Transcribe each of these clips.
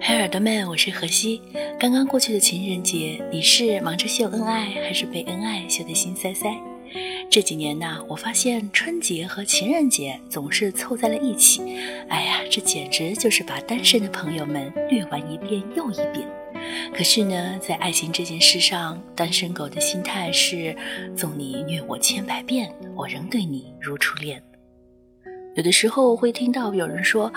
嗨，耳朵们，我是何西。刚刚过去的情人节，你是忙着秀恩爱，还是被恩爱秀得心塞塞？这几年呢，我发现春节和情人节总是凑在了一起。哎呀，这简直就是把单身的朋友们虐完一遍又一遍。可是呢，在爱情这件事上，单身狗的心态是：纵你虐我千百遍，我仍对你如初恋。有的时候会听到有人说：“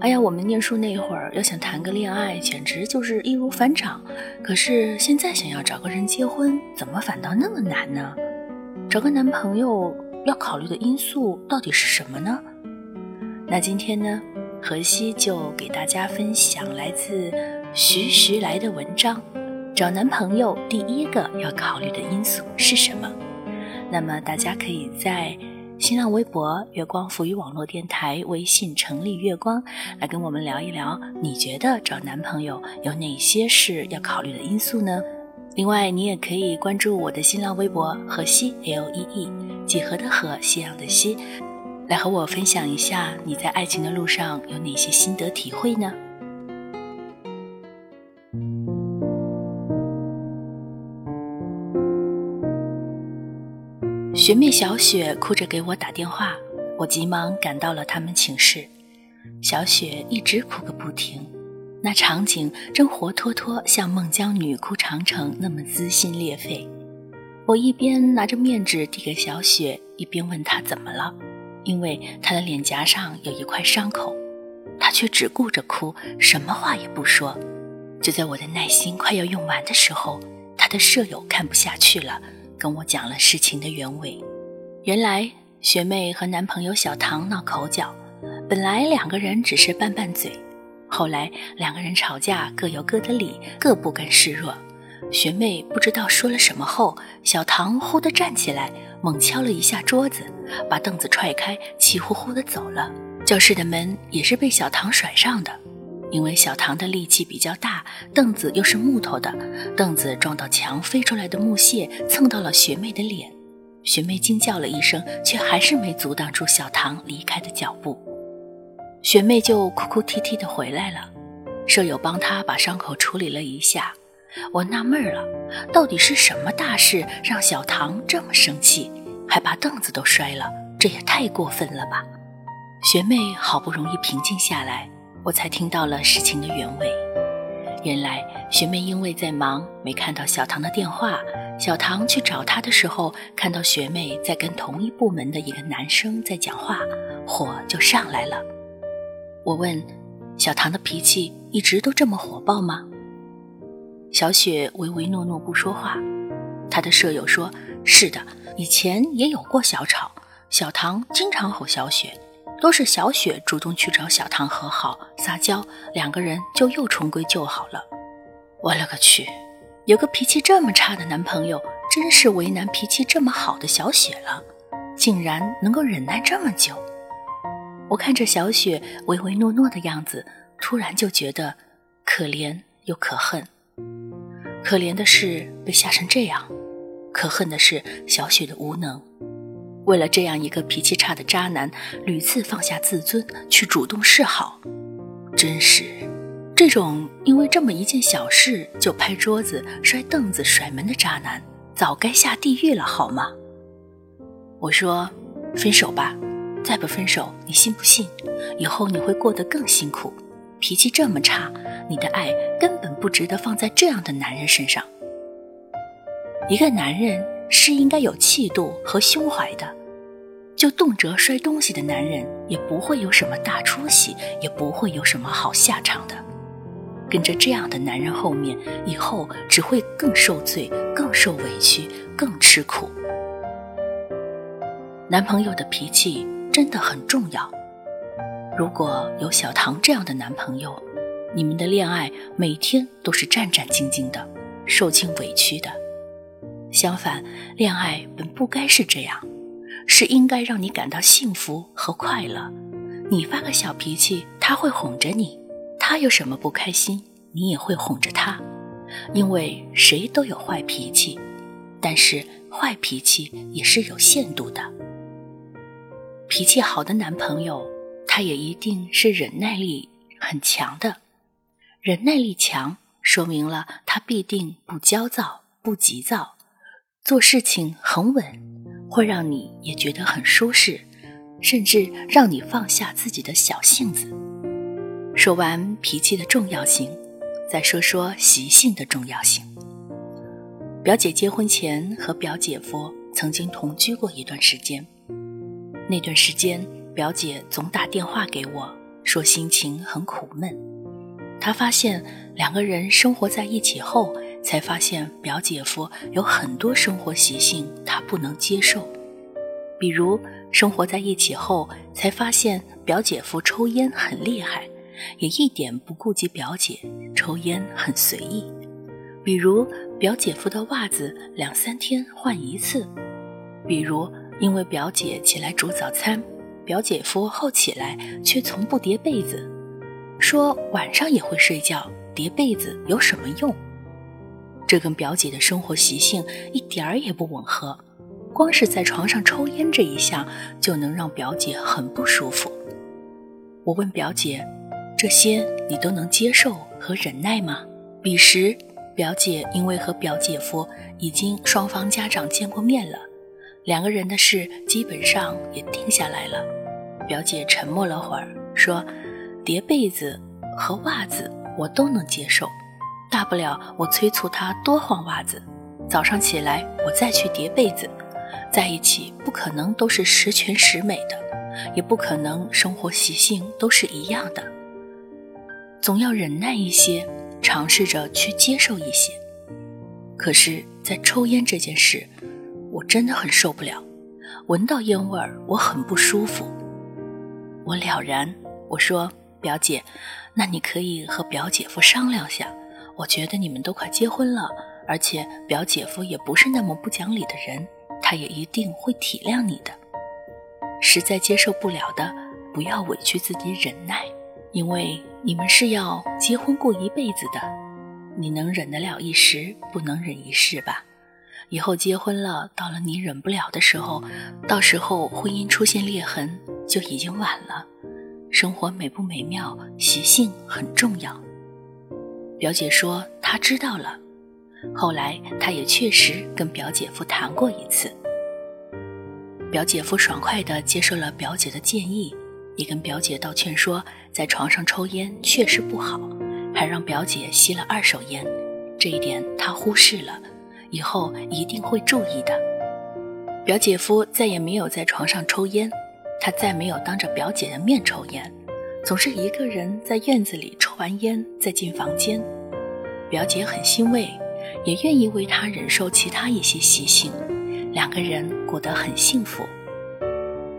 哎呀，我们念书那会儿要想谈个恋爱，简直就是易如反掌。可是现在想要找个人结婚，怎么反倒那么难呢？”找个男朋友要考虑的因素到底是什么呢？那今天呢，荷西就给大家分享来自徐徐来的文章：找男朋友第一个要考虑的因素是什么？那么大家可以在新浪微博“月光浮语网络电台”微信“成立月光”来跟我们聊一聊，你觉得找男朋友有哪些是要考虑的因素呢？另外，你也可以关注我的新浪微博“河西 L E E”，几何的荷，夕阳的西，来和我分享一下你在爱情的路上有哪些心得体会呢？学妹小雪哭着给我打电话，我急忙赶到了他们寝室，小雪一直哭个不停。那场景真活脱脱像孟姜女哭长城那么撕心裂肺。我一边拿着面纸递给小雪，一边问她怎么了，因为她的脸颊上有一块伤口，她却只顾着哭，什么话也不说。就在我的耐心快要用完的时候，她的舍友看不下去了，跟我讲了事情的原委。原来学妹和男朋友小唐闹口角，本来两个人只是拌拌嘴。后来两个人吵架，各有各的理，各不甘示弱。学妹不知道说了什么后，小唐忽地站起来，猛敲了一下桌子，把凳子踹开，气呼呼地走了。教室的门也是被小唐甩上的，因为小唐的力气比较大，凳子又是木头的，凳子撞到墙飞出来的木屑蹭到了学妹的脸。学妹惊叫了一声，却还是没阻挡住小唐离开的脚步。学妹就哭哭啼啼地回来了，舍友帮她把伤口处理了一下。我纳闷了，到底是什么大事让小唐这么生气，还把凳子都摔了？这也太过分了吧！学妹好不容易平静下来，我才听到了事情的原委。原来学妹因为在忙，没看到小唐的电话。小唐去找她的时候，看到学妹在跟同一部门的一个男生在讲话，火就上来了。我问：“小唐的脾气一直都这么火爆吗？”小雪唯唯诺诺不说话。她的舍友说：“是的，以前也有过小吵，小唐经常吼小雪，都是小雪主动去找小唐和好撒娇，两个人就又重归旧好了。”我勒个去，有个脾气这么差的男朋友，真是为难脾气这么好的小雪了，竟然能够忍耐这么久。我看着小雪唯唯诺诺的样子，突然就觉得可怜又可恨。可怜的是被吓成这样，可恨的是小雪的无能。为了这样一个脾气差的渣男，屡次放下自尊去主动示好，真是这种因为这么一件小事就拍桌子、摔凳子、甩门的渣男，早该下地狱了，好吗？我说，分手吧。再不分手，你信不信？以后你会过得更辛苦。脾气这么差，你的爱根本不值得放在这样的男人身上。一个男人是应该有气度和胸怀的，就动辄摔东西的男人，也不会有什么大出息，也不会有什么好下场的。跟着这样的男人后面，以后只会更受罪、更受委屈、更吃苦。男朋友的脾气。真的很重要。如果有小唐这样的男朋友，你们的恋爱每天都是战战兢兢的，受尽委屈的。相反，恋爱本不该是这样，是应该让你感到幸福和快乐。你发个小脾气，他会哄着你；他有什么不开心，你也会哄着他。因为谁都有坏脾气，但是坏脾气也是有限度的。脾气好的男朋友，他也一定是忍耐力很强的。忍耐力强，说明了他必定不焦躁、不急躁，做事情很稳，会让你也觉得很舒适，甚至让你放下自己的小性子。说完脾气的重要性，再说说习性的重要性。表姐结婚前和表姐夫曾经同居过一段时间，那段时间表姐总打电话给我，说心情很苦闷。她发现两个人生活在一起后，才发现表姐夫有很多生活习性她不能接受，比如生活在一起后，才发现表姐夫抽烟很厉害，也一点不顾及表姐，抽烟很随意。比如表姐夫的袜子两三天换一次，比如因为表姐起来煮早餐，表姐夫后起来却从不叠被子，说晚上也会睡觉，叠被子有什么用？这跟表姐的生活习性一点儿也不吻合，光是在床上抽烟这一项就能让表姐很不舒服。我问表姐，这些你都能接受和忍耐吗？彼时。表姐因为和表姐夫已经双方家长见过面了，两个人的事基本上也定下来了。表姐沉默了会儿，说：“叠被子和袜子我都能接受，大不了我催促他多换袜子，早上起来我再去叠被子。在一起不可能都是十全十美的，也不可能生活习性都是一样的，总要忍耐一些。”尝试着去接受一些，可是，在抽烟这件事，我真的很受不了。闻到烟味儿，我很不舒服。我了然，我说：“表姐，那你可以和表姐夫商量下。我觉得你们都快结婚了，而且表姐夫也不是那么不讲理的人，他也一定会体谅你的。实在接受不了的，不要委屈自己忍耐。”因为你们是要结婚过一辈子的，你能忍得了一时，不能忍一世吧？以后结婚了，到了你忍不了的时候，到时候婚姻出现裂痕就已经晚了。生活美不美妙，习性很重要。表姐说她知道了，后来她也确实跟表姐夫谈过一次，表姐夫爽快地接受了表姐的建议。也跟表姐道歉说，在床上抽烟确实不好，还让表姐吸了二手烟，这一点他忽视了，以后一定会注意的。表姐夫再也没有在床上抽烟，他再没有当着表姐的面抽烟，总是一个人在院子里抽完烟再进房间。表姐很欣慰，也愿意为他忍受其他一些习性，两个人过得很幸福。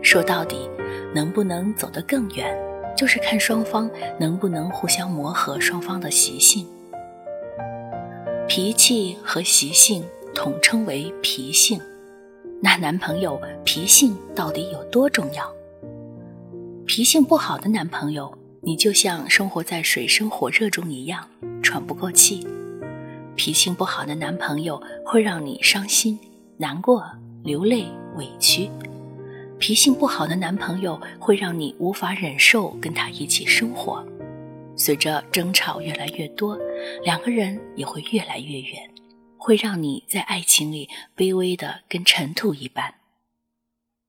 说到底。能不能走得更远，就是看双方能不能互相磨合双方的习性。脾气和习性统称为脾性。那男朋友脾性到底有多重要？脾性不好的男朋友，你就像生活在水深火热中一样，喘不过气。脾性不好的男朋友会让你伤心、难过、流泪、委屈。脾性不好的男朋友会让你无法忍受跟他一起生活，随着争吵越来越多，两个人也会越来越远，会让你在爱情里卑微的跟尘土一般。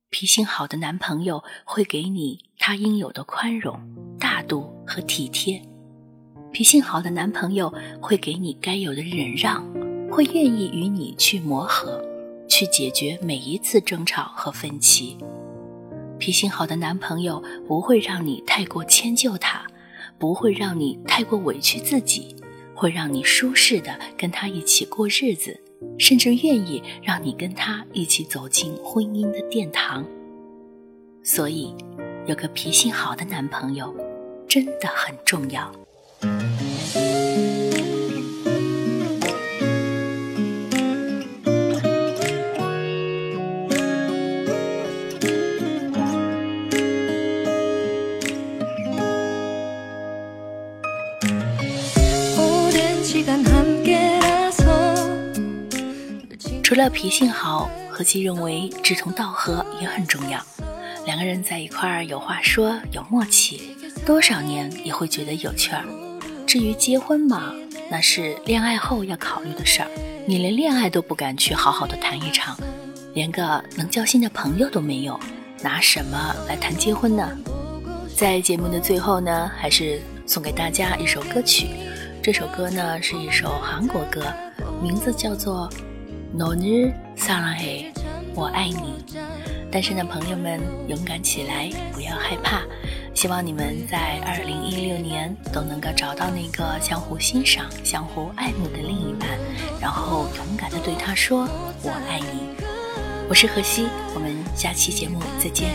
脾性好的男朋友会给你他应有的宽容、大度和体贴，脾性好的男朋友会给你该有的忍让，会愿意与你去磨合，去解决每一次争吵和分歧。脾性好的男朋友不会让你太过迁就他，不会让你太过委屈自己，会让你舒适的跟他一起过日子，甚至愿意让你跟他一起走进婚姻的殿堂。所以，有个脾性好的男朋友真的很重要。除了脾性好，何其认为志同道合也很重要。两个人在一块儿有话说，有默契，多少年也会觉得有趣儿。至于结婚嘛，那是恋爱后要考虑的事儿。你连恋爱都不敢去好好的谈一场，连个能交心的朋友都没有，拿什么来谈结婚呢？在节目的最后呢，还是送给大家一首歌曲。这首歌呢是一首韩国歌，名字叫做《너를사랑 해》，我爱你。单身的朋友们，勇敢起来，不要害怕。希望你们在二零一六年都能够找到那个相互欣赏、相互爱慕的另一半，然后勇敢的对他说“我爱你”。我是何西，我们下期节目再见。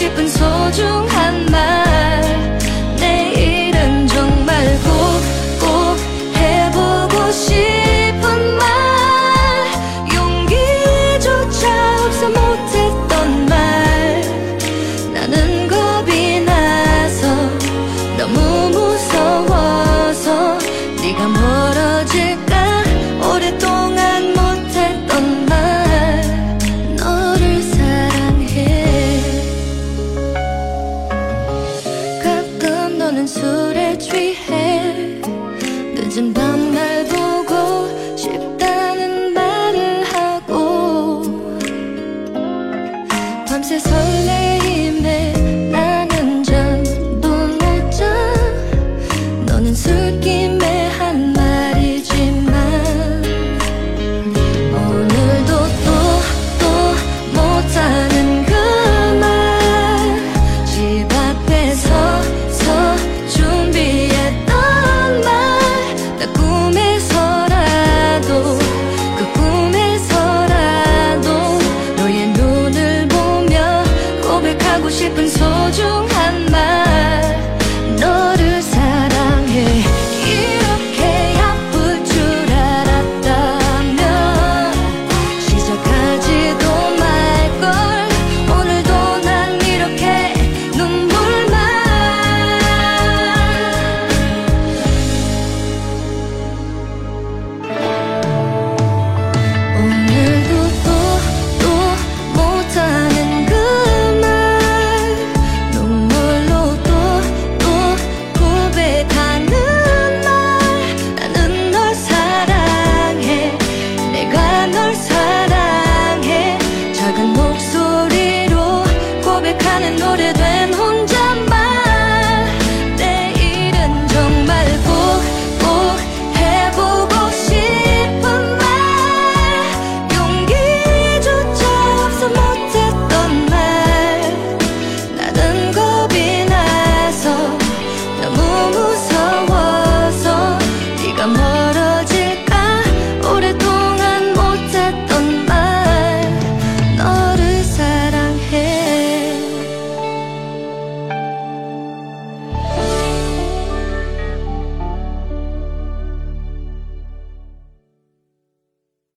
싶은 소중한 술에 취해 늦은 밤